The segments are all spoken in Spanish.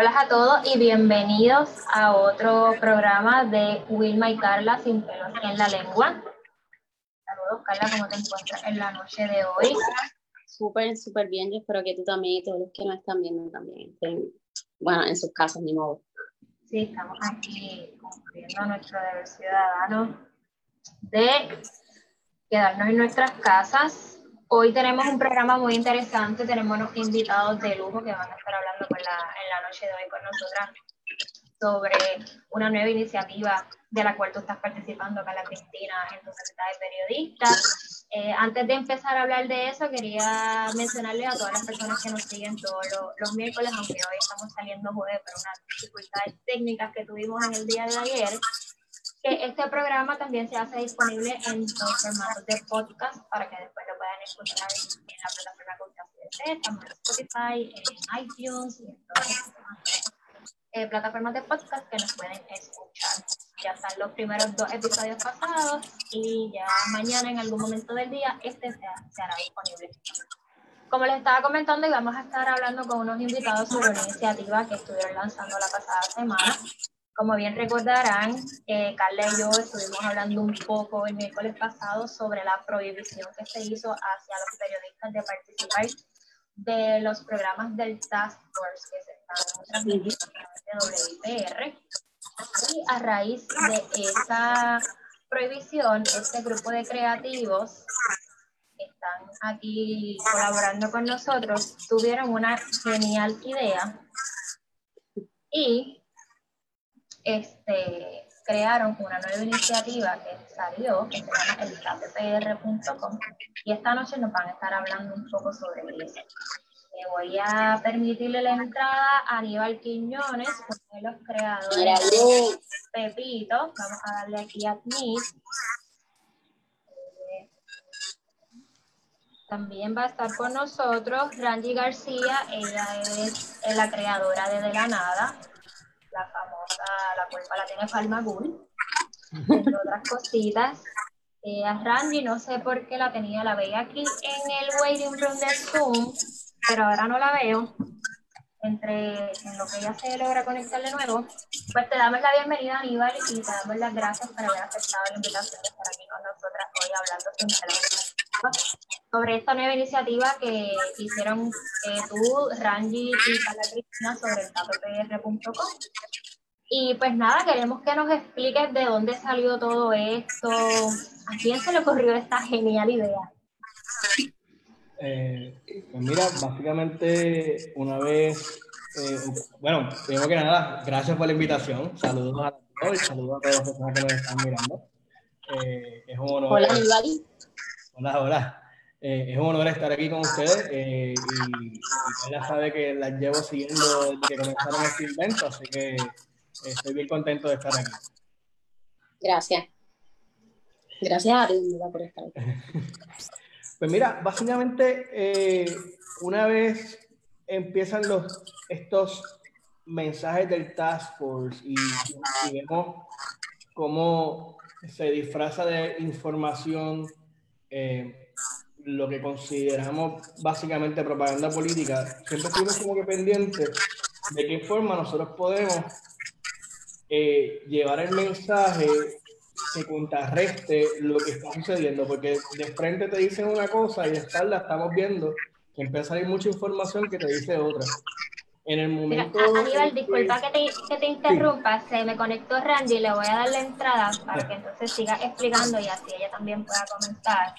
Hola a todos y bienvenidos a otro programa de Wilma y Carla sin pelos en la lengua. Saludos, Carla, ¿cómo te encuentras en la noche de hoy? Súper, súper bien. Yo espero que tú también y todos los que nos están viendo también estén, bueno, en sus casas, ni modo. Sí, estamos aquí cumpliendo nuestro deber ciudadano de quedarnos en nuestras casas Hoy tenemos un programa muy interesante, tenemos unos invitados de lujo que van a estar hablando en la noche de hoy con nosotras sobre una nueva iniciativa de la cual tú estás participando acá, la Cristina, en tu faceta de periodista. Eh, antes de empezar a hablar de eso, quería mencionarle a todas las personas que nos siguen todos los, miércoles, aunque hoy estamos saliendo jueves por unas dificultades técnicas que tuvimos en el día de ayer, que este programa también se hace disponible en los formatos de podcast para que después lo puedan escuchar en, la plataforma que ustedes estamos en Spotify, en iTunes y en todas las eh, plataformas de podcast que nos pueden escuchar. Ya están los primeros dos episodios pasados y ya mañana en algún momento del día este se, se hará disponible. Como les estaba comentando, y vamos a estar hablando con unos invitados sobre una iniciativa que estuvieron lanzando la pasada semana como bien recordarán, eh, Carla y yo estuvimos hablando un poco el miércoles pasado sobre la prohibición que se hizo hacia los periodistas de participar de los programas del Task Force que se están transmitiendo a través de WIPR. Y a raíz de esa prohibición, este grupo de creativos que están aquí colaborando con nosotros tuvieron una genial idea y este, crearon una nueva iniciativa que salió, que se llama el y esta noche nos van a estar hablando un poco sobre eso. Le voy a permitirle la entrada a Aníbal Quiñones, uno de los creadores de Pepito. Vamos a darle aquí a Admit. También va a estar con nosotros Randy García, ella es la creadora de De la Nada, la famosa La culpa la tiene Palmagul, entre otras cositas. Eh, a Randy no sé por qué la tenía, la veía aquí en el waiting room del Zoom, pero ahora no la veo. Entre en lo que ella se logra conectar de nuevo, pues te damos la bienvenida, Aníbal, y te damos las gracias por haber aceptado la invitación de estar aquí con nosotras hoy hablando sobre esta nueva iniciativa que hicieron eh, tú, Randy y Carla Cristina sobre el kppr.com. Y pues nada, queremos que nos expliques de dónde salió todo esto, a quién se le ocurrió esta genial idea. Eh, pues mira, básicamente una vez, eh, bueno, primero que nada, gracias por la invitación, saludos a todos, saludos a todas las personas que nos están mirando. es un honor. Hola, Hola, hola. Eh, es un honor estar aquí con ustedes eh, y, ella sabe que las llevo siguiendo desde que comenzaron este invento, así que eh, estoy bien contento de estar aquí. Gracias. Gracias a ti por estar aquí. Pues mira, básicamente una vez empiezan los, estos mensajes del Task Force y, y vemos cómo se disfraza de información eh, lo que consideramos básicamente propaganda política, siempre estuvimos como que pendientes de qué forma nosotros podemos eh, llevar el mensaje que contrarreste lo que está sucediendo, porque de frente te dicen una cosa y de espalda estamos viendo que empieza a salir mucha información que te dice otra. En el momento. Aníbal, disculpa que te, que te interrumpa, se me conectó Randy, le voy a dar la entrada para que entonces siga explicando y así ella también pueda comentar.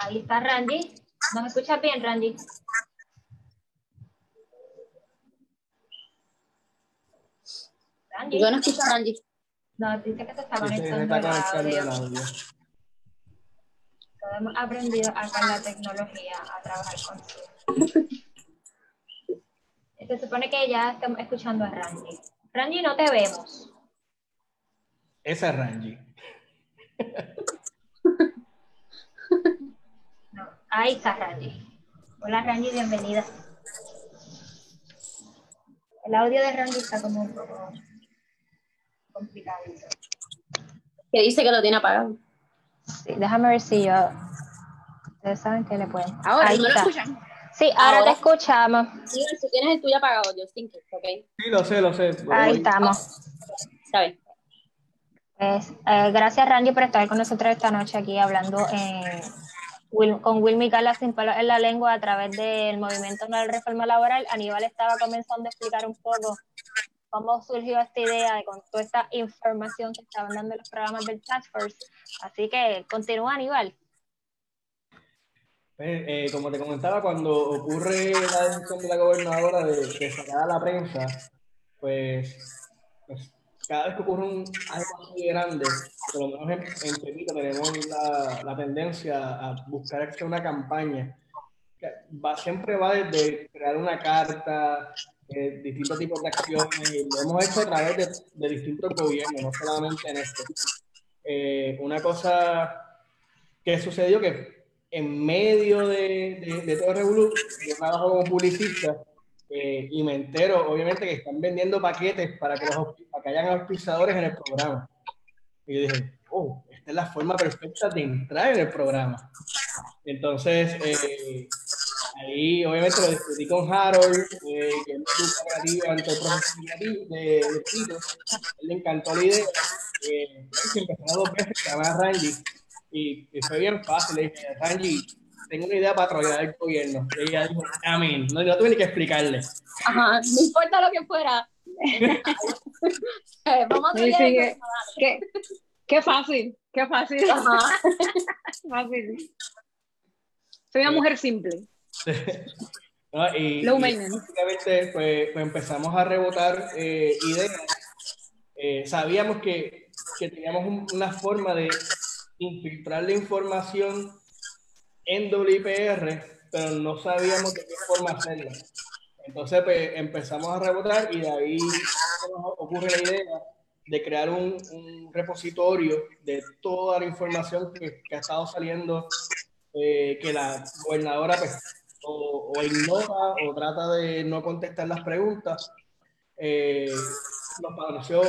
Ahí está Randy. ¿Nos escuchas bien, Randy? Randy. Yo no escucho a Randy. No, dice que se está conectando, el audio. hemos aprendido acá en la tecnología a trabajar con Se supone que ya estamos escuchando a Randy. Randy, no te vemos. Esa es Randy. Ahí está Randy. Hola Randy, bienvenida. El audio de Randy está como un poco complicado. Que dice que lo tiene apagado. Sí, déjame ver si yo. Ustedes saben que le pueden. Ahora, ¿no lo escuchan? Sí, ahora, te escuchamos. Sí, si tienes el tuyo apagado, yo Sí, si tienes el tuyo apagado, yo ¿ok? Sí, lo sé, lo sé. Ahí estamos. ¿Sabes? Pues, eh, gracias, Randy, por estar con nosotros esta noche aquí hablando con Will Micala sin pelo en la lengua a través del movimiento de la reforma laboral. Aníbal estaba comenzando a explicar un poco cómo surgió esta idea de con toda esta información que estaban dando los programas del Task Force. Así que continúa, Aníbal. Pues, eh, como te comentaba, cuando ocurre la decisión de la gobernadora de, de sacar a la prensa, pues cada vez que ocurre un, algo muy grande, por lo menos en, en tenemos la, la, tendencia a buscar hacer una campaña. Va, siempre va desde crear una carta, eh, distintos tipos de acciones, y lo hemos hecho a través de, de distintos gobiernos, no solamente en este. Eh, una cosa que sucedió que en medio de, de, de todo el revolú, yo trabajo como publicista eh, y me entero, obviamente, que están vendiendo paquetes para que, los, para que hayan auspiciadores en el programa. Y yo dije, oh, esta es la forma perfecta de entrar en el programa. Entonces, eh, ahí obviamente lo discutí con Harold, eh, que es un creativo ante el de, de. Él le encantó la idea. Eh, empezó dos veces, se llama Randy. Y, y, fue bien fácil. Le dije, Randy, tengo una idea para trollar el gobierno. Y ella dijo, amén. No, no tuve ni que explicarle. Ajá, no importa lo que fuera. Eh, vamos a sí, sí, qué, qué fácil, qué fácil. Ajá. fácil. Soy una mujer simple. no, y, Low básicamente pues, pues, empezamos a rebotar eh, ideas. Eh, sabíamos que, que teníamos una forma de infiltrar la información en WIPR, pero no sabíamos de qué forma hacerlo. Entonces pues, empezamos a rebotar y de ahí nos ocurre la idea de crear un, un repositorio de toda la información que, que ha estado saliendo, eh, que la gobernadora pues, o, o, ignora o trata de no contestar las preguntas. Eh, nos pareció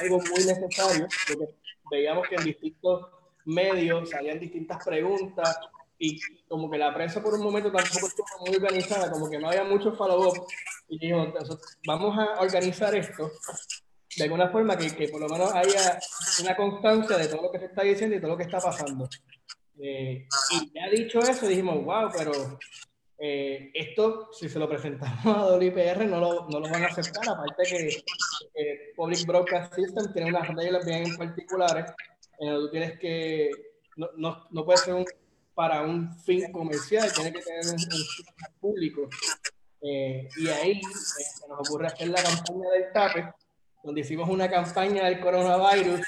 algo muy necesario, porque veíamos que en distintos medios salían distintas preguntas y como que la prensa por un momento tampoco estuvo muy organizada, como que no había mucho follow-up. Y dijo, vamos a organizar esto de alguna forma que, que, por lo menos haya una constancia de todo lo que se está diciendo y todo lo que está pasando. Eh, y ya dicho eso, dijimos, wow, pero eh, esto, si se lo presentamos a WIPR, no lo, no lo van a aceptar. Aparte que eh, Public Broadcast System tiene unas reglas bien particulares en donde tú tienes que, no, no, no puede ser un para un fin comercial, tiene que tener un, fin público. Eh, y ahí eh, se nos ocurre hacer la campaña del TAPE, donde hicimos una campaña del coronavirus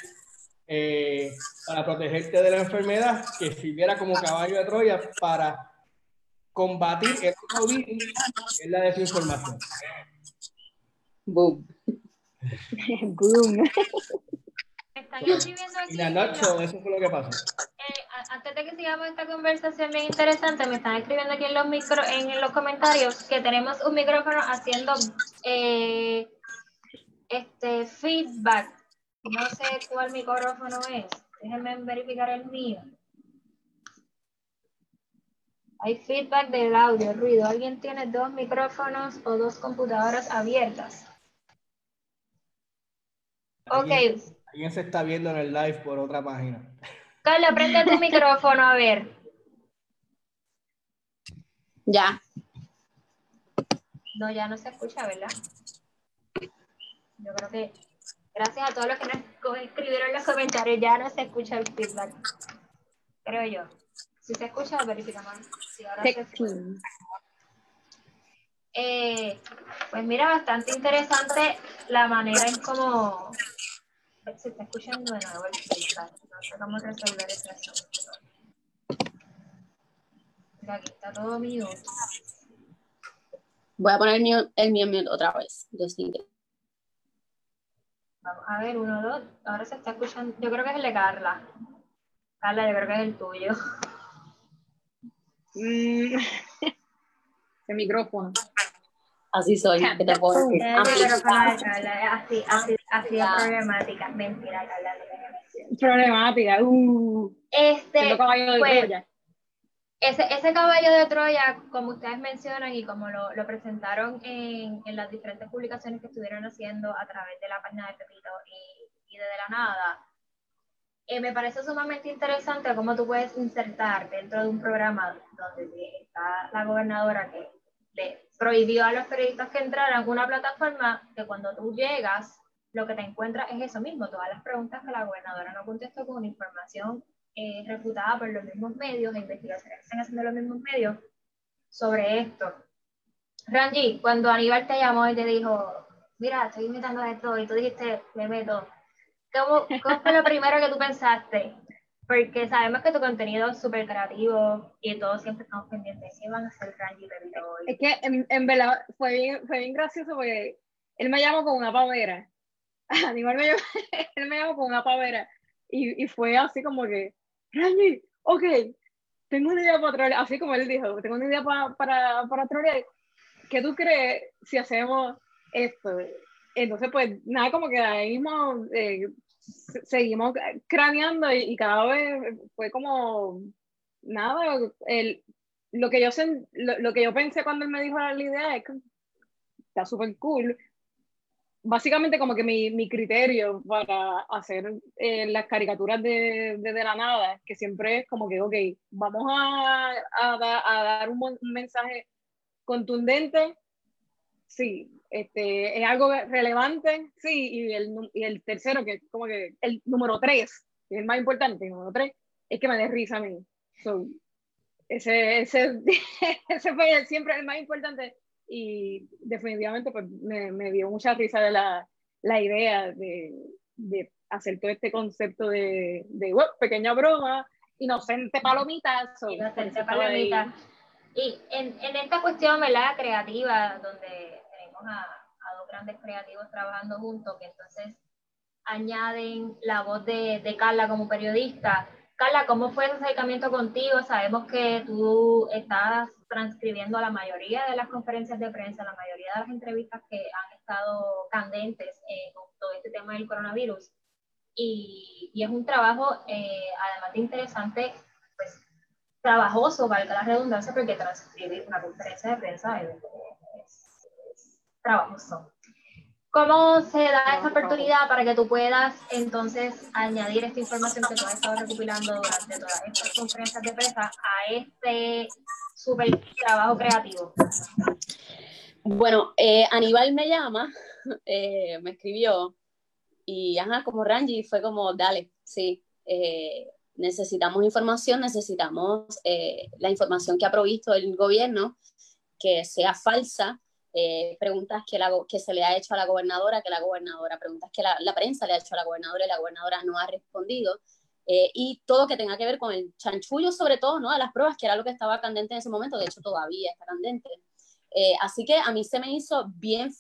eh, para protegerte de la enfermedad, que sirviera como caballo de Troya para combatir el COVID, que es la desinformación. Boom. Boom. Están escribiendo aquí. Y Nacho, eso fue lo que pasó antes de que sigamos esta conversación bien interesante, me están escribiendo aquí en los micro, en los comentarios que tenemos un micrófono haciendo eh, este feedback. No sé cuál micrófono es. Déjenme verificar el mío. Hay feedback del audio, ruido. ¿Alguien tiene dos micrófonos o dos computadoras abiertas? Ok. Alguien se está viendo en el live por otra página. Carla, prende tu micrófono, a ver. Ya. No, ya no se escucha, ¿verdad? Yo creo que gracias a todos los que nos escribieron en los comentarios, ya no se escucha el feedback. Creo yo. Si se escucha, verificamos. Si ahora se eh, pues mira, bastante interesante la manera en cómo se está escuchando de nuevo el feedback. Vamos a resolver ese asunto. Mira, aquí está todo mío. Voy a poner el mío, el mío mute otra vez. Vamos a ver, uno, dos. Ahora se está escuchando. Yo creo que es el de Carla. Carla, yo creo que es el tuyo. Mm. el micrófono. Así soy, que te puedo decir. Así, así, así, así es problemática. Mentira, Carla, problemática. Uh, este, pues, ese, ese caballo de Troya, como ustedes mencionan y como lo, lo presentaron en, en, las diferentes publicaciones que estuvieron haciendo a través de la página de Pepito y, y de De la Nada, eh, me parece sumamente interesante cómo tú puedes insertar dentro de un programa donde está la gobernadora que le prohibió a los periodistas que entraran a una plataforma que cuando tú llegas, lo que te encuentras es eso mismo, todas las preguntas que la gobernadora no contestó con información eh, refutada por los mismos medios, de investigaciones que están haciendo los mismos medios sobre esto. Ranji, cuando Aníbal te llamó y te dijo, mira, estoy invitando a esto, y tú dijiste, me meto, ¿cómo, cómo fue lo primero que tú pensaste? Porque sabemos que tu contenido es súper creativo y todos siempre estamos pendientes qué van a hacer Ranji hoy. Es que en, en, verdad fue bien, fue bien gracioso porque él me llamó con una pavera. Aníbal me llamó, él me llamó con una pavera. Y, y fue así como que, Randy, ok, tengo una idea para trolear, así como él dijo, tengo una idea para, para, para trolear. ¿Qué tú crees si hacemos esto? Entonces, pues nada, como que ahí mismo eh, seguimos craneando y, cada vez fue como nada, el, lo, que yo, lo, lo, que yo pensé cuando él me dijo la idea es que está súper cool, básicamente como que mi, mi criterio para hacer eh, las caricaturas de, de, de, la nada, que siempre es como que, ok, vamos a, a, a dar un, un, mensaje contundente, sí, este, es algo relevante, sí, y el, y el tercero, que es como que el número tres, que es el más importante, el número tres, es que me dé risa a mí. So, ese, ese, ese fue siempre el más importante y definitivamente pues, me, me, dio mucha risa de la, la idea de, de, hacer todo este concepto de, de pequeña broma, inocente palomita. So, inocente palomita. Y en, en, esta cuestión, ¿verdad? Creativa, donde tenemos a, a, dos grandes creativos trabajando juntos, que entonces añaden la voz de, de Carla como periodista. Carla, ¿cómo fue ese acercamiento contigo? Sabemos que tú estás transcribiendo la mayoría de las conferencias de prensa, la mayoría de las entrevistas que han estado candentes eh, con todo este tema del coronavirus. Y, y es un trabajo, eh, además de interesante, pues trabajoso, valga la redundancia, porque transcribir una conferencia de prensa es, es, es trabajoso. ¿Cómo se da esta oportunidad para que tú puedas entonces añadir esta información que tú has estado recopilando durante todas estas conferencias de prensa a este súper trabajo creativo? Bueno, eh, Aníbal me llama, eh, me escribió y ajá, como Ranji fue como, dale, sí, eh, necesitamos información, necesitamos la información que ha provisto el gobierno, que sea falsa, preguntas que, la, que se le ha hecho a la gobernadora, que la gobernadora, preguntas que la, la, prensa le ha hecho a la gobernadora y la gobernadora no ha respondido, eh, y todo que tenga que ver con el chanchullo sobre todo, ¿no? De las pruebas, que era lo que estaba candente en ese momento, de hecho todavía está candente. Eh, así que a mí se me hizo bien,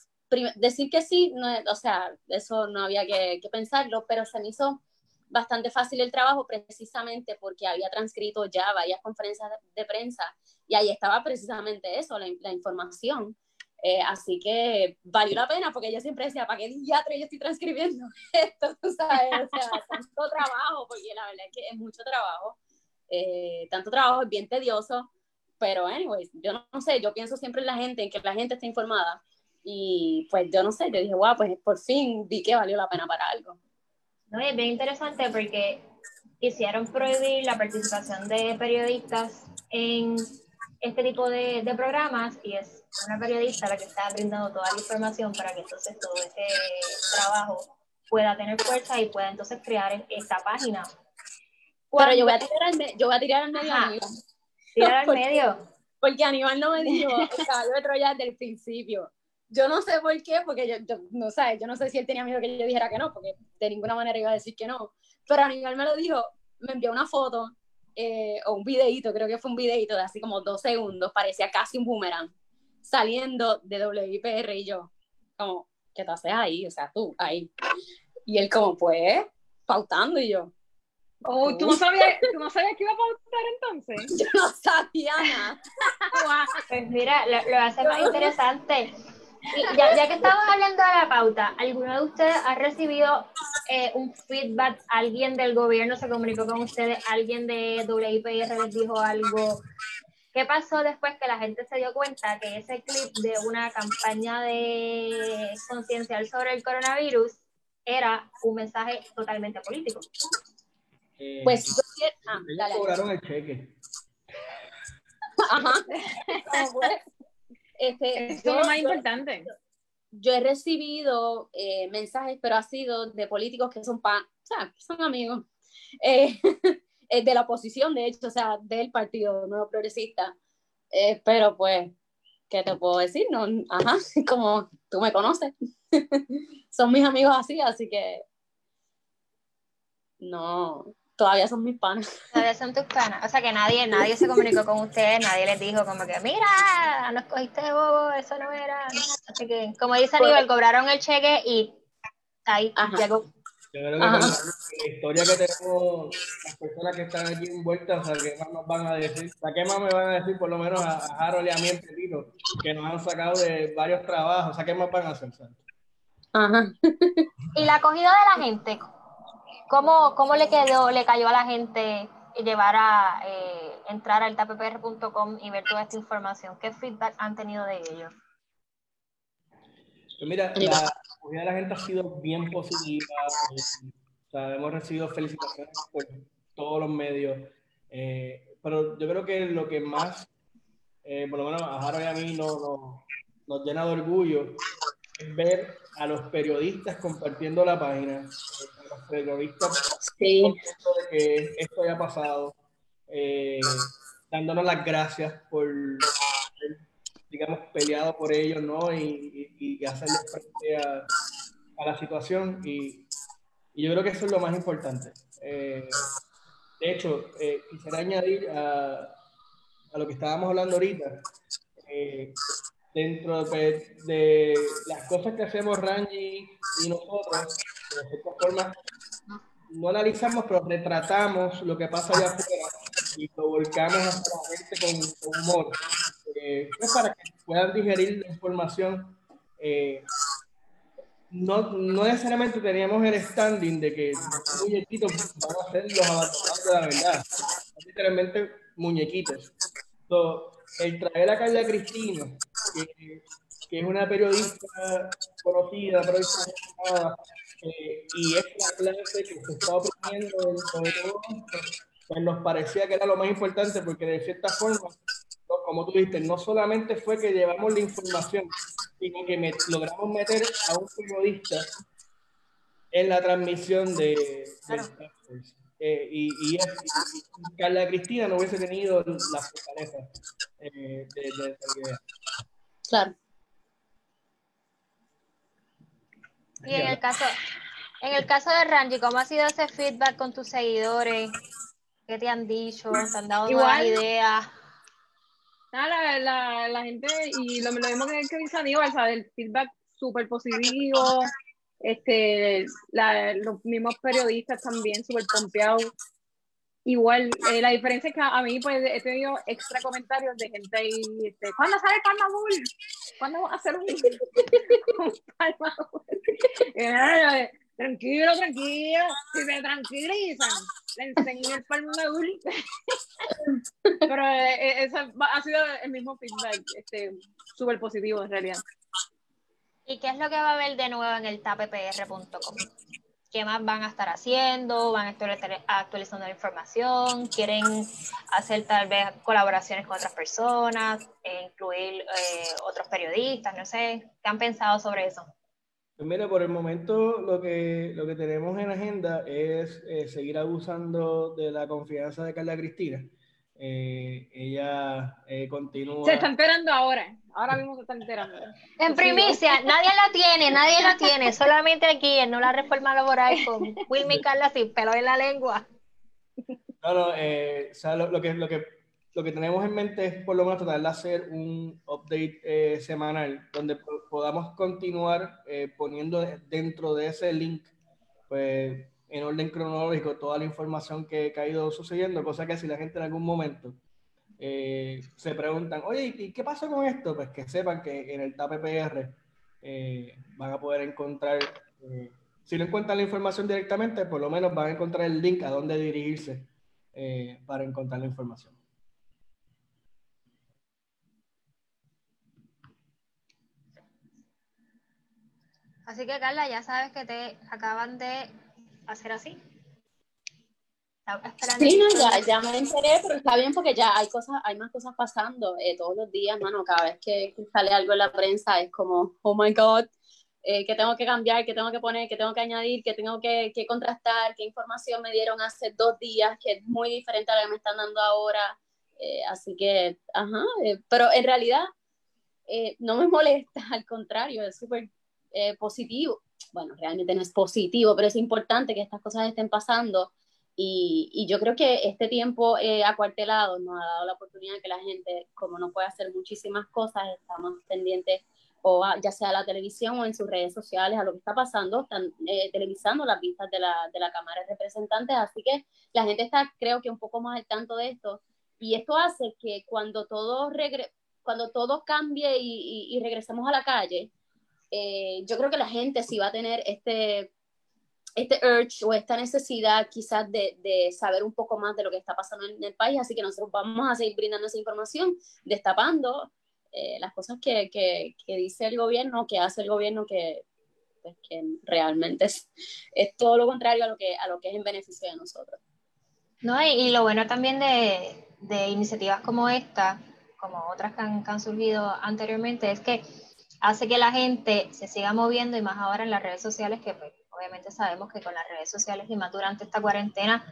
decir que sí, no, o sea, eso no había que, que pensarlo, pero se me hizo bastante fácil el trabajo precisamente porque había transcrito ya varias conferencias de, prensa y ahí estaba precisamente eso, la, la información. Eh, así que valió la pena porque yo siempre decía, ¿para qué diatre yo estoy transcribiendo esto? ¿sabes? O sea, tanto trabajo, porque la verdad es que es mucho trabajo. Eh, tanto trabajo es bien tedioso, pero anyways, yo no, no, sé, yo pienso siempre en la gente, en que la gente esté informada. Y pues yo no sé, yo dije, wow, pues por fin vi que valió la pena para algo. No, es bien interesante porque quisieron prohibir la participación de periodistas en este tipo de, de programas y es una periodista la que está brindando toda la información para que entonces todo ese trabajo pueda tener fuerza y pueda entonces crear esta página. Pero yo voy a tirar al, me yo voy a tirar al medio. Ajá. Tirar al porque, medio. Porque Aníbal no me dijo el caballo de Troya desde el principio. Yo no sé por qué, porque yo, yo no sé, yo no sé si él tenía miedo que yo dijera que no, porque de ninguna manera iba a decir que no. Pero Aníbal me lo dijo, me envió una foto eh, o un videito, creo que fue un videito de así como dos segundos, parecía casi un boomerang saliendo de WIPR y yo, como, ¿qué te haces ahí? O sea, tú, ahí. Y él como, pues, pautando y yo. Oh, ¿tú no, sabías, ¿tú no sabías que iba a pautar entonces? Yo no sabía nada. pues mira, lo, lo hace más interesante. Y ya, ya, que estamos hablando de la pauta, ¿alguno de ustedes ha recibido eh, un feedback? ¿Alguien del gobierno se comunicó con ustedes? ¿Alguien de WIPR les dijo algo ¿Qué pasó después que la gente se dio cuenta que ese clip de una campaña de conciencial sobre el coronavirus era un mensaje totalmente político? Eh, Pues yo quiero- ah, ellos dale. cobraron el cheque. Ajá. ¿Cómo fue? Este, Eso es lo más yo- importante. yo he recibido eh, mensajes, pero ha sido de políticos que son, pa, o sea, que son amigos, eh, eh, de la oposición, de hecho, o sea, del Partido Nuevo Progresista. Eh, pero pues, ¿qué te puedo decir? No, ajá, como tú me conoces. son mis amigos así, así que no, todavía son mis panas. Todavía son tus panas. O sea que nadie, nadie se comunicó con ustedes, nadie les dijo como que, mira, nos cogiste de bobo, eso no era. Así que, como dice Aníbal, cobraron el cheque y ahí Ajá. llegó. Yo creo que Ajá. la, la historia que tenemos, las personas que están aquí envueltas, o sea, ¿qué más nos van a decir? O sea, ¿qué más me van a decir, por lo menos a, a Harold y a mí en Pepito, que nos han sacado de varios trabajos? O sea, ¿qué más van a hacer? Santo? Ajá. Y la acogida de la gente, ¿cómo, cómo le quedó, le cayó a la gente llevar a eh, entrar al tappr.com y ver toda esta información? ¿Qué feedback han tenido de ellos? Pues mira, la acogida de la gente ha sido bien positiva. eh, o sea, hemos recibido felicitaciones por todos los medios. eh, pero yo creo que lo que más, eh, por lo menos a Harold y a mí, no, no- nos llena de orgullo es ver a los periodistas compartiendo la página, a los periodistas Sí, de que esto haya pasado, eh, dándonos las gracias por, digamos, peleado por ellos, ¿no? Y, y, hacerle frente a, a la situación. Y, y yo creo que eso es lo más importante. Eh, de hecho, eh, quisiera añadir a, a lo que estábamos hablando ahorita. eh, dentro de, de las cosas que hacemos Rangi y nosotros, de cierta forma, no analizamos, pero retratamos lo que pasa allá afuera y lo volcamos hacia la gente con humor. Eh, pues para que puedan digerir la información. eh, no, no necesariamente teníamos el standing de que los muñequitos van a ser los abandonados de la verdad. Literalmente muñequitos. El traer a Carla Cristina, que, que es una periodista conocida, periodista renombrada, eh, y es la clase que se está oprimiendo de todo pues nos parecía que era lo más importante porque de cierta forma, como tú dijiste, no solamente fue que llevamos la información, sino que me- logramos meter a un periodista en la transmisión de. Eh, y, y, es- y- y Carla Cristina no hubiese tenido la fortaleza eh, de, de, esa idea. claro. Y en el caso, en el caso de Ranji, ¿cómo ha sido ese feedback con tus seguidores? ¿Qué te han dicho? ¿Te han dado nuevas ideas? Nada, la, la, la gente, y lo, lo mismo que, que dice Aníbal, ¿sabes? El feedback súper positivo, este, la- los mismos periodistas también súper pompeados. Igual, eh, la diferencia es que a mí pues he tenido extra comentarios de gente ahí, este, ¿cuándo sale Palma Bull? ¿Cuándo a hacer un, un Palma Bull? Y, "Ay, Tranquilo, tranquilo, si se tranquilizan, le enseño el Palma Bull. Pero eh, eh, va- ha sido el mismo feedback, este, súper positivo en realidad. ¿Y qué es lo que va a haber de nuevo en el tappr.com? ¿Qué más van a estar haciendo? ¿Van a estar actualizando la información? ¿Quieren hacer tal vez colaboraciones con otras personas? eh, ¿Incluir eh, otros periodistas? No sé. ¿Qué han pensado sobre eso? Pues mira, por el momento lo que, lo que tenemos en agenda es eh, seguir abusando de la confianza de Carla Cristina. Eh, ella eh, continúa. Se está enterando ahora, ahora mismo se está enterando. En primicia, nadie lo tiene, nadie lo tiene, solamente aquí en No la Reforma Laboral con Wilmy y Carla sin pelo en la lengua. No, no, eh, o sea, lo, lo que, lo, que, lo que tenemos en mente es por lo menos tratar de hacer un update eh, semanal donde po- podamos continuar eh, poniendo dentro de ese link, pues en orden cronológico, toda la información que, ha ido sucediendo, cosa que si la gente en algún momento eh, se preguntan, oye, ¿y qué pasó con esto? Pues que sepan que en el TAPPR eh, van a poder encontrar, eh, si no encuentran la información directamente, por lo menos van a encontrar el link a dónde dirigirse para encontrar la información. Así que Carla, ya sabes que te acaban de hacer así. Sí, no, ya, ya, me enteré, pero está bien porque ya hay cosas, hay más cosas pasando eh, todos los días, mano. Cada vez que sale algo en la prensa es como, oh my god, eh, que tengo que cambiar, que tengo que poner, que tengo que añadir, que tengo que, que, contrastar, qué información me dieron hace dos días, que es muy diferente a la que me están dando ahora. Eh, así que, ajá, pero en realidad no me molesta, al contrario, es súper positivo. Bueno, realmente no es positivo, pero es importante que estas cosas estén pasando. Y, y, yo creo que este tiempo eh, acuartelado nos ha dado la oportunidad que la gente, como no puede hacer muchísimas cosas, estamos pendientes o ya sea a la televisión o en sus redes sociales a lo que está pasando, están eh, televisando las vistas de la, de la Cámara de Representantes, así que la gente está creo que un poco más al tanto de esto. Y esto hace que cuando todo, regre cuando todo cambie y, y, regresemos a la calle, eh, yo creo que la gente sí va a tener este este urge o esta necesidad quizás de, de, saber un poco más de lo que está pasando en el país, así que nosotros vamos a seguir brindando esa información, destapando eh, las cosas que, que, que, dice el gobierno, que hace el gobierno, que, pues, que realmente es, es, todo lo contrario a lo, que, a lo que es en beneficio de nosotros. No, y, y lo bueno también de, de, iniciativas como esta, como otras que han, que han surgido anteriormente, es que hace que la gente se siga moviendo y más ahora en las redes sociales que pues, obviamente sabemos que con las redes sociales y más durante esta cuarentena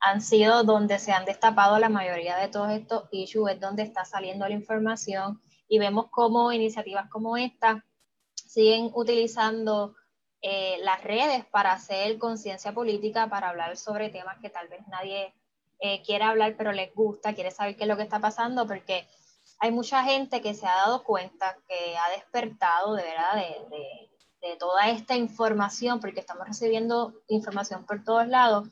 han sido donde se han destapado la mayoría de todos estos issues, es donde está saliendo la información y vemos cómo iniciativas como esta siguen utilizando eh, las redes para hacer conciencia política, para hablar sobre temas que tal vez nadie eh, quiera hablar, pero les gusta, quiere saber qué es lo que está pasando, porque hay mucha gente que se ha dado cuenta, que ha despertado de verdad de toda esta información, porque estamos recibiendo información por todos lados,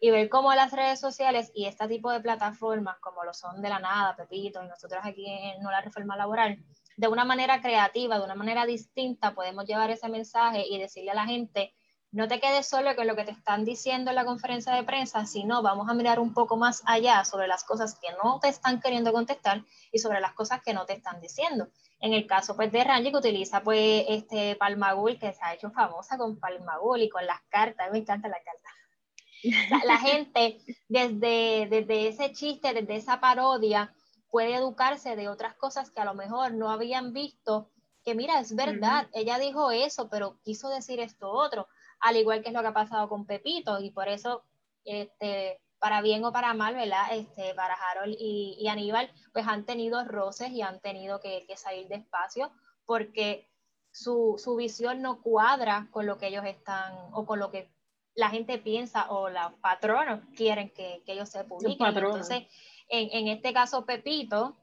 y ver cómo las redes sociales y este tipo de plataformas, como lo son de la nada, Pepito, y nosotros aquí en No la Reforma Laboral, de una manera creativa, de una manera distinta, podemos llevar ese mensaje y decirle a la gente, no te quedes solo con lo que te están diciendo en la conferencia de prensa, sino vamos a mirar un poco más allá sobre las cosas que no te están queriendo contestar y sobre las cosas que no te están diciendo. En el caso pues de Rangi que utiliza pues este Palmagul que se ha hecho famosa con Palmagul y con las cartas, me encanta la carta. La, gente desde, desde ese chiste, desde esa parodia, puede educarse de otras cosas que a lo mejor no habían visto, que mira, es verdad, ella dijo eso, pero quiso decir esto otro, al igual que es lo que ha pasado con Pepito, y por eso este, para bien o para mal, ¿verdad? Este, para Harold y, Aníbal, pues han tenido roces y han tenido que, salir despacio porque su, visión no cuadra con lo que ellos están o con lo que la gente piensa o los patronos quieren que, ellos se publiquen. Entonces, en, en, este caso, Pepito,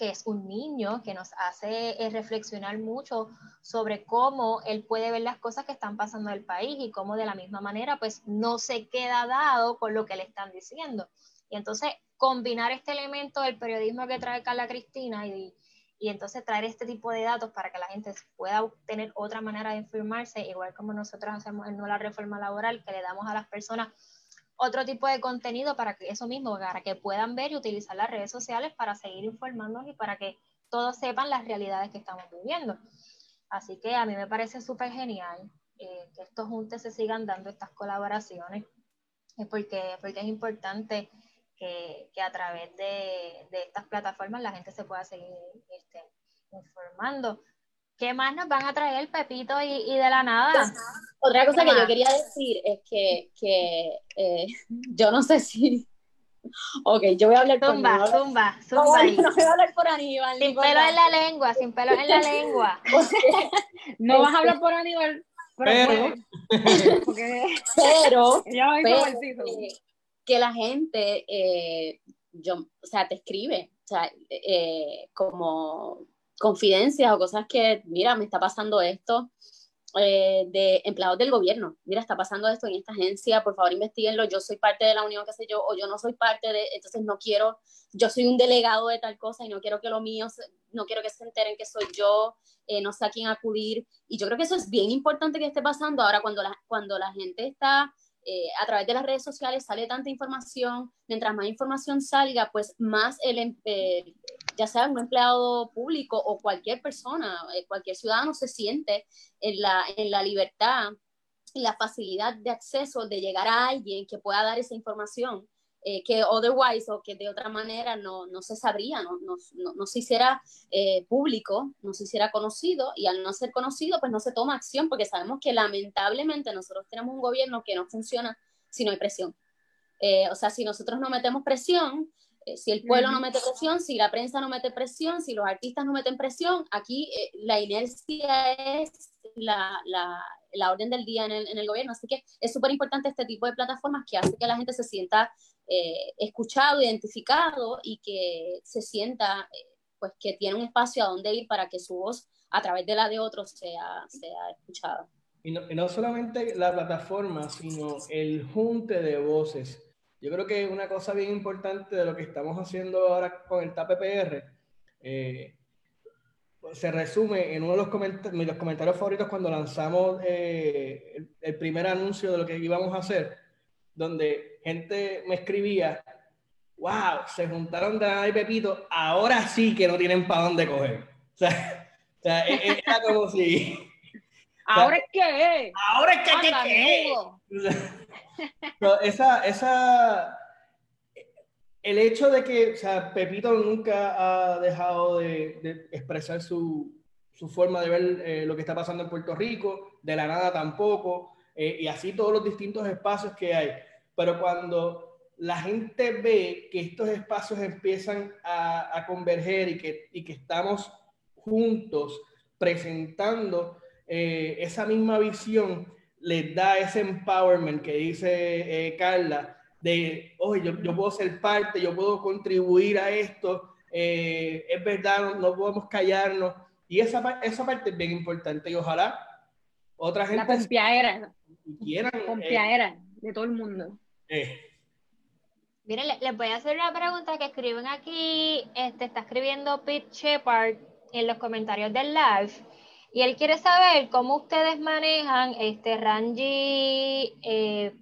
que es un niño que nos hace eh, reflexionar mucho sobre cómo él puede ver las cosas que están pasando en el país y cómo de la misma manera pues no se queda dado con lo que le están diciendo. Y entonces combinar este elemento del periodismo que trae Carla Cristina y, y entonces traer este tipo de datos para que la gente pueda tener otra manera de informarse, igual como nosotros hacemos en la reforma laboral, que le damos a las personas otro tipo de contenido para que eso mismo, para que puedan ver y utilizar las redes sociales para seguir informándonos y para que todos sepan las realidades que estamos viviendo. Así que a mí me parece súper genial eh, que estos juntes se sigan dando estas colaboraciones, es porque, porque es importante que, que a través de, de, estas plataformas la gente se pueda seguir este, informando. ¿Qué más nos van a traer Pepito y, y de la nada? Otra cosa que yo quería decir es que, que eh, yo no sé si. Ok, yo voy a hablar por Zumba, zumba, zumba. No, no voy a hablar por Aníbal. Sin pelo en la lengua, sin pelo en la lengua. no vas a hablar por Aníbal. Pero, pero, pero eh, que la gente, eh, yo, o sea, te escribe, o sea, eh, como confidencias o cosas que, mira, me está pasando esto, eh, de empleados del gobierno. Mira, está pasando esto en esta agencia, por favor investiguenlo, yo soy parte de la unión, qué sé yo, o yo no soy parte de, entonces no quiero, yo soy un delegado de tal cosa y no quiero que lo mío, no quiero que se enteren que soy yo, eh, no sé a quién acudir. Y yo creo que eso es bien importante que esté pasando ahora cuando la, cuando la gente está eh, a través de las redes sociales sale tanta información, mientras más información salga, pues más el, ya sea un empleado público o cualquier persona, eh, cualquier ciudadano se siente en la, en la libertad y la facilidad de acceso de llegar a alguien que pueda dar esa información eh, que otherwise o que de otra manera no, no se sabría, no, no, no, se hiciera eh, público, no se hiciera conocido y al no ser conocido pues no se toma acción porque sabemos que lamentablemente nosotros tenemos un gobierno que no funciona si no hay presión. Eh, o sea, si nosotros no metemos presión, si el pueblo no mete presión, si la prensa no mete presión, si los artistas no meten presión, aquí la inercia es la, la, la, orden del día en el, en el gobierno. Así que es súper importante este tipo de plataformas que hace que la gente se sienta eh, escuchado, identificado y que se sienta eh, pues que tiene un espacio a donde ir para que su voz a través de la de otros sea, sea escuchada. Y no, y no solamente la plataforma, sino el junte de voces. Yo creo que una cosa bien importante de lo que estamos haciendo ahora con el TAPPR eh, se resume en uno de los, comentarios, comentarios favoritos cuando lanzamos el, el, primer anuncio de lo que íbamos a hacer, donde gente me escribía, wow, se juntaron Dana y Pepito, ahora sí que no tienen para dónde coger. O sea, o sea e, e, era como si... ¿Ahora es que Ahora es que, que, que. Esa, esa, el hecho de que, o sea, Pepito nunca ha dejado de, expresar su, su, forma de ver eh, lo que está pasando en Puerto Rico, de la nada tampoco, eh, y así todos los distintos espacios que hay. Pero cuando la gente ve que estos espacios empiezan a, converger y que, y que estamos juntos presentando eh, esa misma visión, les da ese empowerment que dice eh, Carla, de, oye, yo, yo, puedo ser parte, yo puedo contribuir a esto, eh, es verdad, no, podemos callarnos. Y esa, esa parte es bien importante y ojalá otra gente... La confiadera. Quieran, de todo el mundo. Eh. Miren, les voy a hacer una pregunta que escriben aquí. Este está escribiendo Pete Shepard en los comentarios del live. Y él quiere saber cómo ustedes manejan, este, Rangi, eh,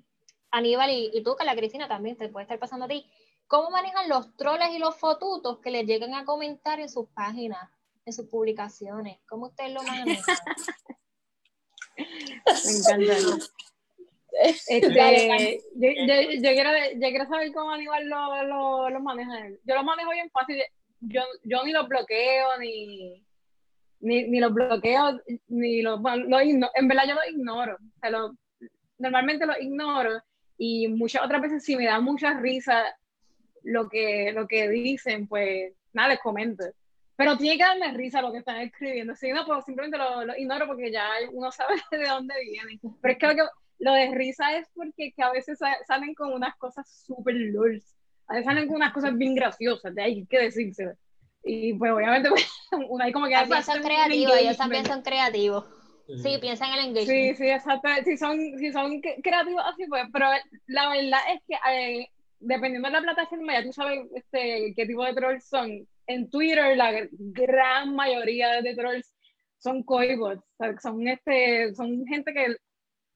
Aníbal y, tú, que la Cristina también te puede estar pasando a ti. ¿Cómo manejan los troles y los fotutos que les llegan a comentar en sus páginas, en sus publicaciones? ¿Cómo ustedes lo manejan? Me encanta. Este, yo, yo, quiero, yo, quiero, saber cómo Aníbal lo, lo, lo, maneja. Yo lo manejo bien fácil. Yo, yo ni los bloqueo, ni, ni, ni los bloqueo, ni los. Lo en verdad, yo los ignoro. O sea, lo, normalmente los ignoro. Y muchas otras veces, si me da mucha risa lo que, lo que dicen, pues nada, les comento. Pero tiene que darme risa lo que están escribiendo. Si no, pues simplemente lo, lo ignoro porque ya uno sabe de dónde vienen. Pero es que lo que lo de risa es porque que a veces salen con unas cosas súper lulz. A veces salen con unas cosas bien graciosas, de ahí que decirse. Y pues obviamente pues, una hay como que... También son creativos, ellos también son creativos. Sí, piensan en el engagement. Sí, sí, exacto. Si son, si son creativos así, pues. Pero la verdad es que eh, dependiendo de la plataforma, ya tú sabes este, qué tipo de trolls son. En Twitter, la gran mayoría de trolls son coibots. son, este, son gente que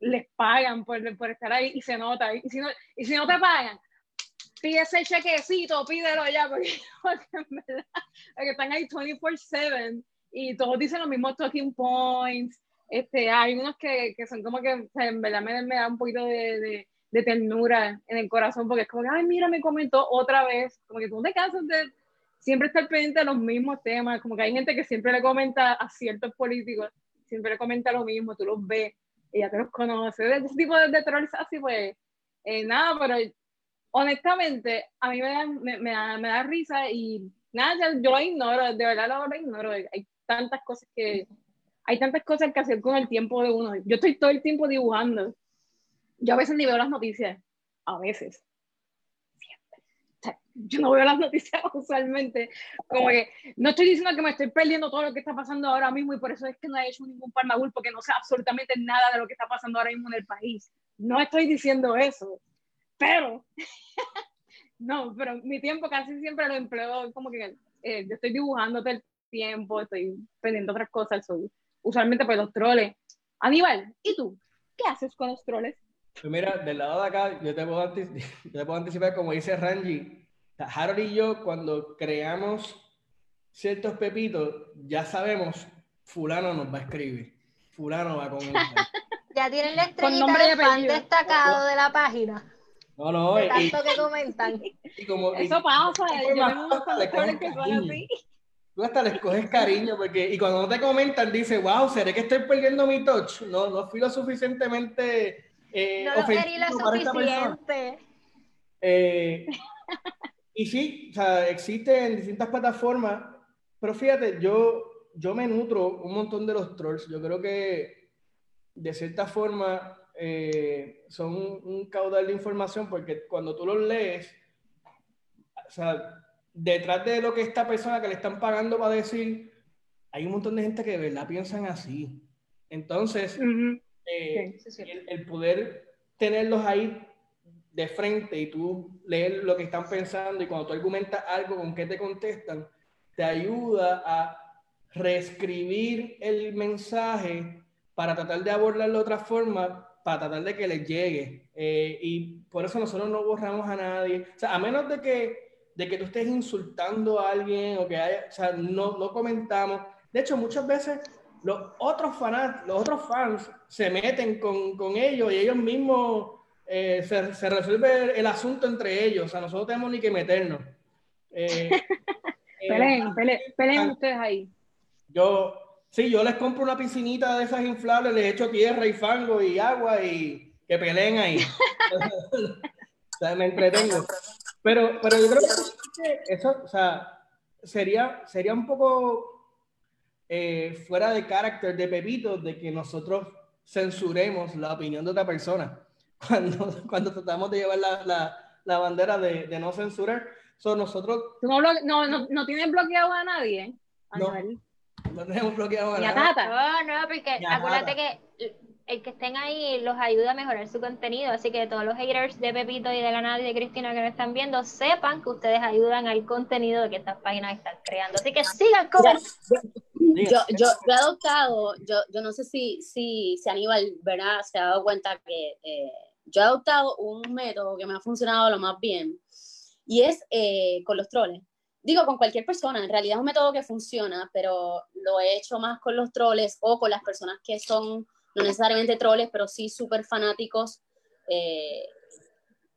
les pagan por, por estar ahí y se nota. Y si no, y si no te pagan, pide ese chequecito, pídelo ya, porque, en verdad, están ahí 24/7 y todos dicen los mismos talking points. Este, hay unos que, que son como que en verdad me, me da un poquito de, de, de, ternura en el corazón porque es como que, ay, mira, me comentó otra vez. Como que tú te cansas de siempre estar pendiente de los mismos temas. Como que hay gente que siempre le comenta a ciertos políticos, siempre le comenta lo mismo, tú los ves ella te los conoce, ese tipo de, de trolls así, pues eh, nada, pero honestamente a mí me da, me, da, me da, risa y nada, yo, lo ignoro, de verdad lo, ignoro, hay tantas cosas que, hay tantas cosas que hacer con el tiempo de uno. Yo estoy todo el tiempo dibujando. Yo a veces ni veo las noticias, a veces yo no veo las noticias usualmente, como que no estoy diciendo que me estoy perdiendo todo lo que está pasando ahora mismo y por eso es que no he hecho ningún palmagul porque no sé absolutamente nada de lo que está pasando ahora mismo en el país. No estoy diciendo eso, pero, no, pero mi tiempo casi siempre lo empleo como que eh, yo estoy dibujando todo el tiempo, estoy pendiente otras cosas, soy, usualmente pues los troles. Aníbal, ¿y tú? ¿Qué haces con los troles? Pues mira, del lado de acá, yo te puedo, yo te puedo anticipar, como dice Ranji, Harold y yo, cuando creamos ciertos pepitos, ya sabemos, fulano nos va a escribir, fulano va a comentar. Ya tienen la Con estrellita de fan destacado de la página. No, no, De y, tanto que comentan. y como... y- Eso pasa, y- yo tengo unos le cogen conductores que son cariño. así. Tú hasta les coges cariño, porque, y cuando no te comentan, dices, wow, ¿seré que estoy perdiendo mi touch? No, no fui lo suficientemente eh, No lo quería lo suficiente. Eh, y sí, o sea, existe en distintas plataformas, pero fíjate, yo, yo me nutro un montón de los trolls. Yo creo que de cierta forma eh, son un, un caudal de información porque cuando tú los lees, o sea, detrás de lo que esta persona que le están pagando para decir, hay un montón de gente que de verdad piensan así. Entonces, Ujú. eh, Sí, sí. el, el poder tenerlos ahí de frente y tú leer lo que están pensando y cuando tú argumentas algo con qué te contestan, te ayuda a reescribir el mensaje para tratar de abordarlo de otra forma, para tratar de que les llegue. Eh, y por eso nosotros no borramos a nadie. O sea, a menos de que, de que tú estés insultando a alguien o que haya, o sea, no, no comentamos. De hecho, muchas veces los otros fans, los otros fans se meten con, con ellos y ellos mismos eh, se, se resuelve el asunto entre ellos. O sea, nosotros tenemos ni que meternos. Eh, eh, Peleen, peleen, peleen ustedes ahí. yo, sí, yo les compro una piscinita de esas inflables, les echo tierra y fango y agua y que peleen ahí. o sea, me entretengo. Pero, pero yo creo que eso, o sea, sería, sería un poco eh, fuera de carácter de Pepito de que nosotros censuremos la opinión de otra persona cuando, cuando tratamos de llevar la, la, la bandera de, de no censurar. So, nosotros ¿Tú no, no, no, no tienes bloqueado a nadie? No. No tenemos bloqueado a Ni a nada. Tata. No, no, porque acuérdate que el que estén ahí los ayuda a mejorar su contenido, así que todos los haters de Pepito y de Ganada y de Cristina que me están viendo, sepan que ustedes ayudan al contenido que estas páginas están creando. Así que sigan comentando. Yo, yo, yo he adoptado, yo, yo no sé si, si, si Aníbal ¿verdad? se ha dado cuenta que eh, yo he adoptado un método que me ha funcionado lo más bien y es eh, con los troles. Digo, con cualquier persona, en realidad es un método que funciona, pero lo he hecho más con los troles o con las personas que son no necesariamente troles, pero sí súper fanáticos. eh,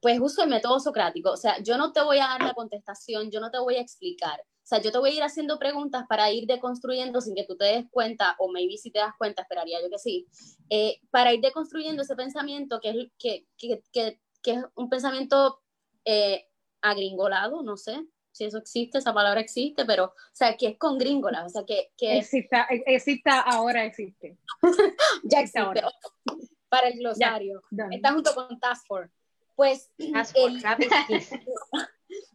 pues uso el método socrático. O sea, yo no te voy a dar la contestación, yo no te voy a explicar. O sea, yo te voy a ir haciendo preguntas para ir deconstruyendo sin que tú te des cuenta, o maybe si te das cuenta, esperaría yo que sí, eh, para ir deconstruyendo ese pensamiento que es, que, que, que, que es un pensamiento eh, agringolado, no sé si eso existe, esa palabra existe, pero, o sea, que es con gringolas, o sea, que, que Exista, exista, ahora existe. ya existe existe. ahora. Para el glosario. Está junto con Task Force. Pues Task Force, el-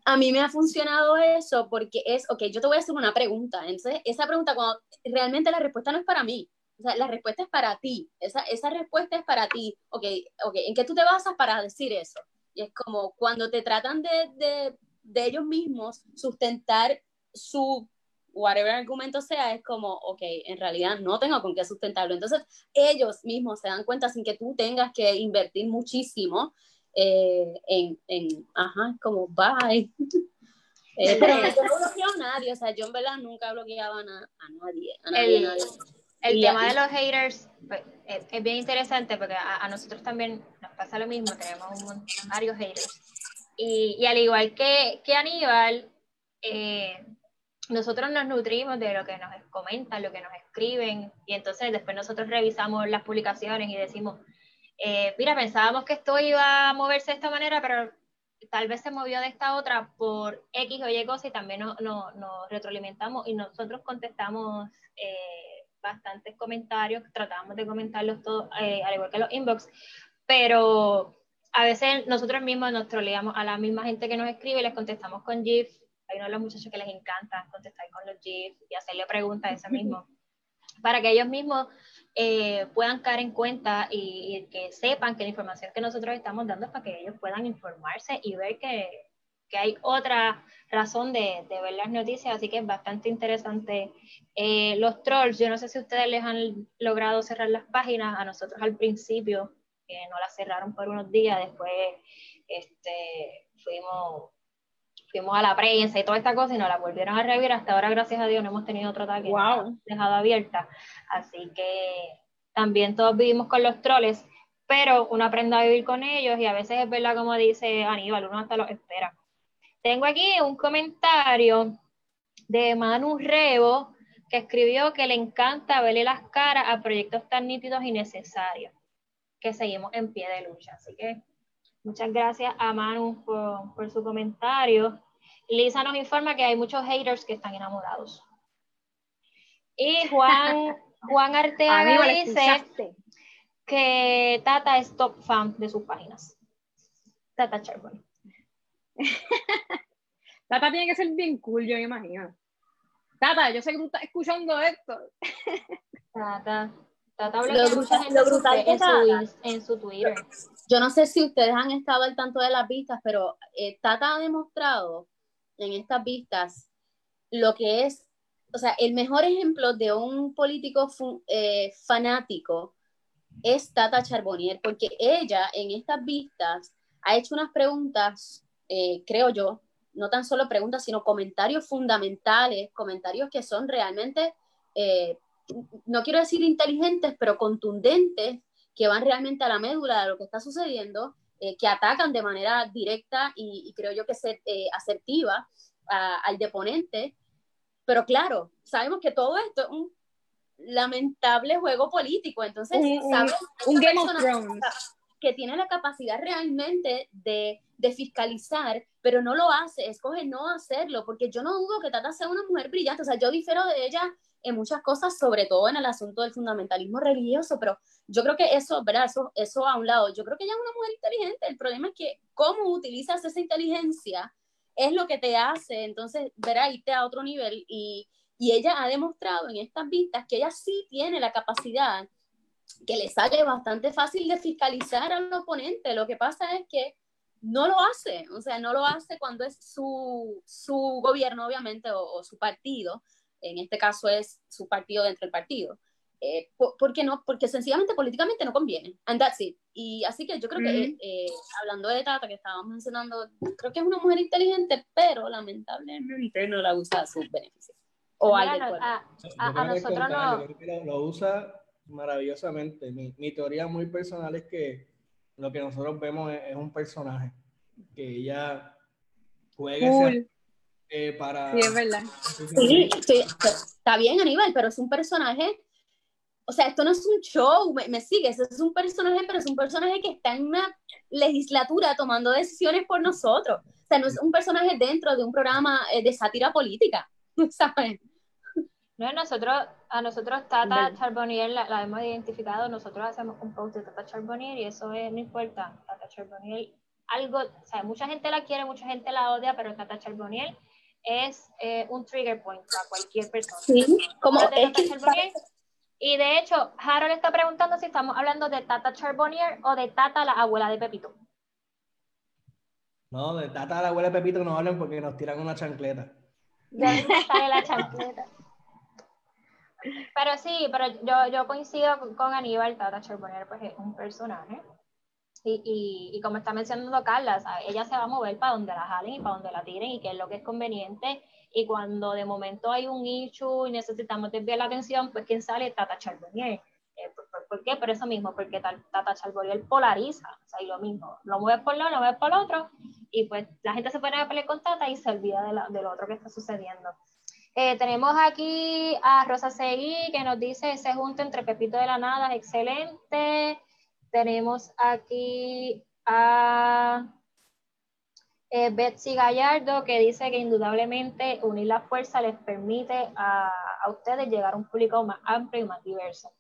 a mí me ha funcionado eso porque es, ok, yo te voy a hacer una pregunta. Entonces, esa pregunta, cuando realmente la respuesta no es para mí, o sea, la respuesta es para ti. Esa, esa respuesta es para ti. Ok, ok, ¿en qué tú te basas para decir eso? Y es como cuando te tratan de, de, de ellos mismos sustentar su whatever argumento sea, es como, ok, en realidad no tengo con qué sustentarlo. Entonces, ellos mismos se dan cuenta sin que tú tengas que invertir muchísimo eh, en, en, ajá, como bye. Eh, pero yo no bloqueo a nadie, o sea, yo en verdad nunca he bloqueado a, na- a nadie, a nadie, El- a nadie. El Y tema de los haters pues, es, es bien interesante porque a, a nosotros también nos pasa lo mismo, tenemos un mon- varios haters. Y, al igual que, que Aníbal, eh, nosotros nos nutrimos de lo que nos comentan, lo que nos escriben, y entonces después nosotros revisamos las publicaciones y decimos, eh, mira, pensábamos que esto iba a moverse de esta manera, pero tal vez se movió de esta otra por X o Y cosa y también nos no, retroalimentamos y nosotros contestamos eh, bastantes comentarios, tratamos de comentarlos todos, eh, al igual que los inbox, pero a veces nosotros mismos nos troleamos a la misma gente que nos escribe y les contestamos con GIF. Hay uno de los muchachos que les encanta contestar con los GIF y hacerle preguntas a ese mismo, para que ellos mismos eh, puedan caer en cuenta y, y que sepan que la información que nosotros estamos dando es para que ellos puedan informarse y ver que, que hay otra razón de, de, ver las noticias, así que es bastante interesante. Eh, los trolls, yo no sé si ustedes les han logrado cerrar las páginas, a nosotros al principio que no las cerraron por unos días, después este, fuimos fuimos a la prensa y toda esta cosa y nos la volvieron a revivir. Hasta ahora, gracias a Dios, no hemos tenido otro ataque Wow. dejado abierta. Así que también todos vivimos con los troles, pero uno aprende a vivir con ellos y a veces es verdad, como dice Aníbal, uno hasta los espera. Tengo aquí un comentario de Manu Rebo que escribió que le encanta verle las caras a proyectos tan nítidos y necesarios, que seguimos en pie de lucha. Así que muchas gracias a Manu por, por su comentario. Lisa nos informa que hay muchos haters que están enamorados. Y Juan, Juan Arteaga dice que Tata es top fan de sus páginas. Tata Charbon. Tata tiene que ser bien cool, yo me imagino. Tata, yo sé que tú estás escuchando esto. Tata. Tata Lo brutal- lo en su- brutal en, su, en su Twitter. Yo no sé si ustedes han estado al tanto de las vistas, pero eh, Tata ha demostrado en estas vistas lo que es, o sea, el mejor ejemplo de un político fu- eh, fanático es Tata Charbonnier, porque ella en estas vistas ha hecho unas preguntas, eh, creo yo, no tan solo preguntas, sino comentarios fundamentales, comentarios que son realmente, eh, no quiero decir inteligentes, pero contundentes, que van realmente a la médula de lo que está sucediendo, eh, que atacan de manera directa y, y creo yo que ser, eh, asertiva a- al deponente. Pero claro, sabemos que todo esto es un lamentable juego político, entonces Un- un- sabemos Un Game of Thrones. que tiene la capacidad realmente de, de fiscalizar, pero no lo hace, escoge no hacerlo, porque yo no dudo que Tata sea una mujer brillante, o sea, yo difiero de ella en muchas cosas, sobre todo en el asunto del fundamentalismo religioso, pero yo creo que eso, ¿verdad? Eso, eso a un lado, yo creo que ella es una mujer inteligente, el problema es que cómo utilizas esa inteligencia es lo que te hace, entonces, ¿verdad? Irte a otro nivel y, y ella ha demostrado en estas vistas que ella sí tiene la capacidad que le sale bastante fácil de fiscalizar al oponente. Lo que pasa es que no lo hace, o sea, no lo hace cuando es su, su gobierno, obviamente, o su partido. En este caso es su partido dentro del partido. Eh, po- porque no, porque sencillamente políticamente no conviene. And that's it. Y así que yo creo que, Ujú. eh, hablando de Tata, que estábamos mencionando, creo que es una mujer inteligente, pero lamentablemente no la usa a sus beneficios. O Mira, pueblo. a, a- a al nosotros no. lo, lo usa maravillosamente. Mi, mi teoría muy personal es que lo que nosotros vemos es, es un personaje que ella juega ese, Cool. Eh, para... Sí, es verdad. Sí, sí, está bien, Aníbal, pero es un personaje. O sea, esto no es un show, me, me sigues, es un personaje, pero es un personaje que está en una legislatura tomando decisiones por nosotros. O sea, no es un personaje dentro de un programa eh, de sátira política, ¿sabes? No, nosotros, a nosotros Tata. Charbonnier la, la hemos identificado, nosotros hacemos un post de Tata Charbonnier y eso es, no importa, Tata Charbonnier, algo, o sea, mucha gente la quiere, mucha gente la odia, pero Tata Charbonnier es eh, un trigger point para cualquier persona. Sí, como es Tata que, Charbonnier, y de hecho, Harold está preguntando si estamos hablando de Tata Charbonnier o de Tata, la abuela de Pepito. No, de Tata la abuela de Pepito no hablan porque nos tiran una chancleta. Ya sale la chancleta. Pero sí, pero yo, yo coincido con, con Aníbal, Tata Charbonnier pues es un personaje. Y, y, y como está mencionando Carla, ¿sabe? ella se va a mover para donde la jalen y para donde la tiren y qué es lo que es conveniente. Y cuando de momento hay un issue y necesitamos desviar la atención, pues ¿quién sale? Tata Charbonnier. Eh, ¿por, por, por qué? Por eso mismo, porque Tata Charbonnier polariza. O sea, y lo mismo, lo mueves por lado, lo mueves por otro, y pues la gente se pone a pelear con Tata y se olvida de la- del otro que está sucediendo. Eh, tenemos aquí a Rosa Seguí que nos dice ese junto entre Pepito de la Nada es excelente. Tenemos aquí a eh, Betsy Gallardo que dice que indudablemente unir la fuerza les permite a, a ustedes llegar a un público más amplio y más diverso.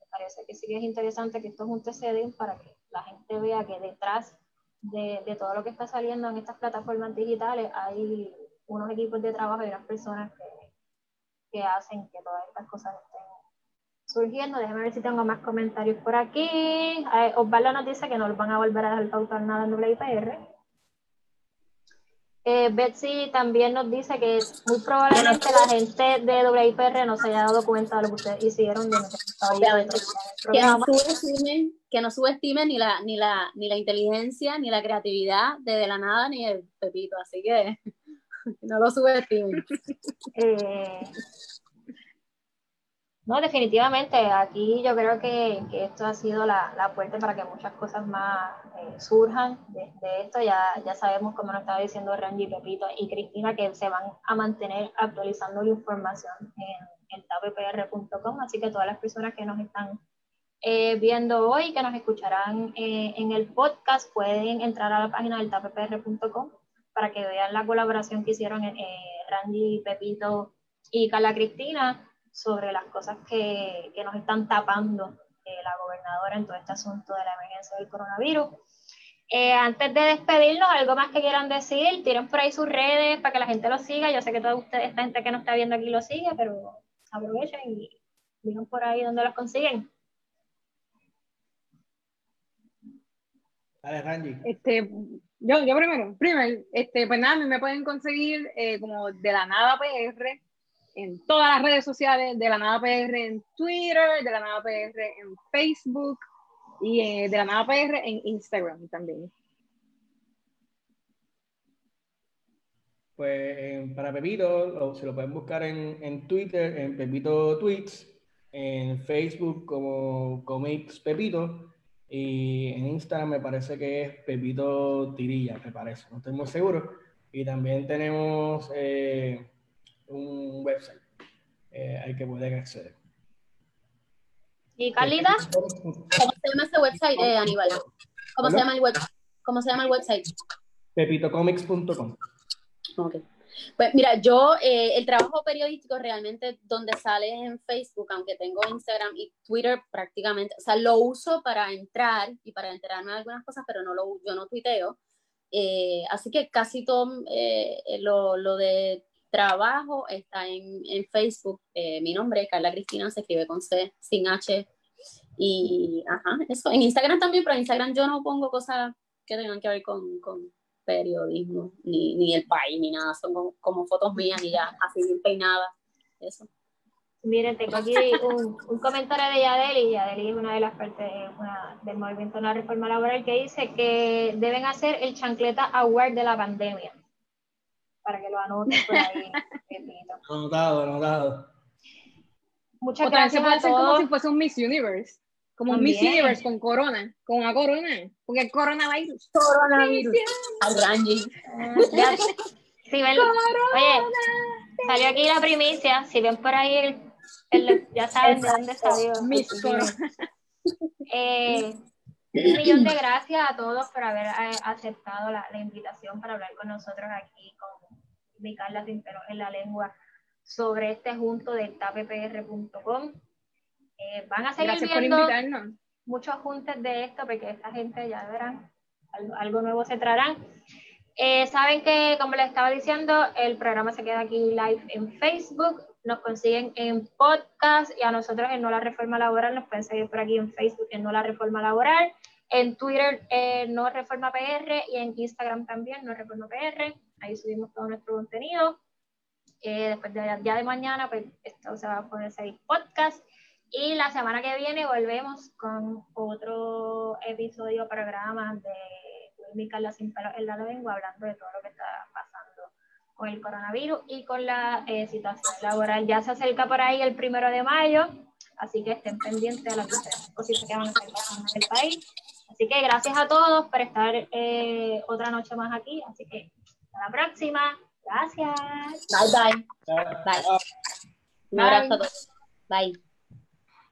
Me parece que sí que es interesante que estos juntos se den para que la gente vea que detrás de, de todo lo que está saliendo en estas plataformas digitales hay unos equipos de trabajo y unas personas que, que hacen que todas estas cosas estén surgiendo. Déjame ver si tengo más comentarios por aquí. Eh, Osvaldo nos dice que no los van a volver a dejar pautar nada en WIPR. Eh, Betsy también nos dice que muy probablemente la gente de WIPR no se haya dado cuenta de lo que ustedes hicieron de Obviamente. que no subestimen, que no subestimen ni la, ni la, ni la inteligencia, ni la creatividad de De la Nada, ni el Pepito. Así que no lo subestimen. Eh, no, definitivamente, aquí yo creo que, que esto ha sido la, la, puerta para que muchas cosas más eh, surjan de, de, esto. Ya, ya sabemos, como nos estaba diciendo Rangi, Pepito y Cristina, que se van a mantener actualizando la información en, en tapepr.com, así que todas las personas que nos están eh, viendo hoy, que nos escucharán eh, en el podcast, pueden entrar a la página del tapepr.com para que vean la colaboración que hicieron eh, Randy, Pepito y Carla Cristina sobre las cosas que, que nos están tapando eh, la gobernadora en todo este asunto de la emergencia del coronavirus. Eh, antes de despedirnos, algo más que quieran decir, tiren por ahí sus redes para que la gente lo siga. Yo sé que toda ustedes, esta gente que nos está viendo aquí lo sigue, pero aprovechen y digan por ahí dónde los consiguen. Dale, Randy. Este, yo, yo primero, primero, este, pues nada, me pueden conseguir eh, como de la nada PR en todas las redes sociales, de la nada PR en Twitter, de la nada PR en Facebook y eh, de la nada PR en Instagram también. Pues eh, para Pepito, se lo pueden buscar en, en, Twitter, en Pepito Tweets, en Facebook como Comics Pepito y en Instagram me parece que es Pepito Tirilla, me parece, no estoy muy seguro. Y también tenemos eh, un website eh, al que pueden acceder. ¿Y Carlita? ¿Cómo se llama ese website, eh, Aníbal? ¿Cómo se, llama el web ¿Cómo se llama el website? Pepitocomics.com. Ok. Pues mira, yo eh, el trabajo periodístico realmente donde sale en Facebook, aunque tengo Instagram y Twitter prácticamente, o sea, lo uso para entrar y para enterarme de algunas cosas, pero no lo, yo no tuiteo. Eh, así que casi todo eh, lo, lo, de trabajo está en, en Facebook. Eh, mi nombre, Carla Cristina, se escribe con C, sin H. Y, ajá, eso. En Instagram también, pero en Instagram yo no pongo cosas que tengan que ver con, con periodismo, ni, ni el país, ni nada. Son como, como, fotos mías y ya, así bien peinadas. Eso. Miren, tengo aquí un, un comentario de Yadeli. Yadeli es una de las partes una, del movimiento de la reforma laboral que dice que deben hacer el chancleta award de la pandemia para que lo anoten por ahí. anotado, anotado. Muchas o también gracias se puede a hacer todos. como si fuese un Miss Universe. Como un Miss. Universe con corona, con una corona, porque el coronavirus. Coronavirus. Al Rangi. Si ven- oye, salió aquí la primicia. Si ven por ahí, el, el- ya saben de dónde salió. Miss Corona. Eh, un millón de gracias a todos por haber eh, aceptado la, la invitación para hablar con nosotros aquí con mi Carla Tintero en la lengua sobre este junto del tapepr.com. Eh, van a seguir Gracias por viendo invitarnos. muchos juntes de esto porque esta gente ya verán, algo, algo nuevo se traerán. Eh, saben que, como les estaba diciendo, el programa se queda aquí live en Facebook, nos consiguen en podcast y a nosotros en No la Reforma Laboral nos pueden seguir por aquí en Facebook en No la Reforma Laboral, en Twitter eh, No Reforma PR y en Instagram también No Reforma PR, ahí subimos todo nuestro contenido. Eh, después de ya de mañana, pues esto se va a poder seguir podcast. Y la semana que viene volvemos con otro episodio, programa de Wilmy Carla Sin Pelos en la Lengua, hablando de todo lo que está pasando con el coronavirus y con la eh, situación laboral. Ya se acerca por ahí el primero de mayo, así que estén pendientes de las diferentes cositas que van a pasando en el país. Así que gracias a todos por estar eh, otra noche más aquí. Así que hasta la próxima. Gracias. Bye, bye. Bye. Un abrazo a todos. Bye.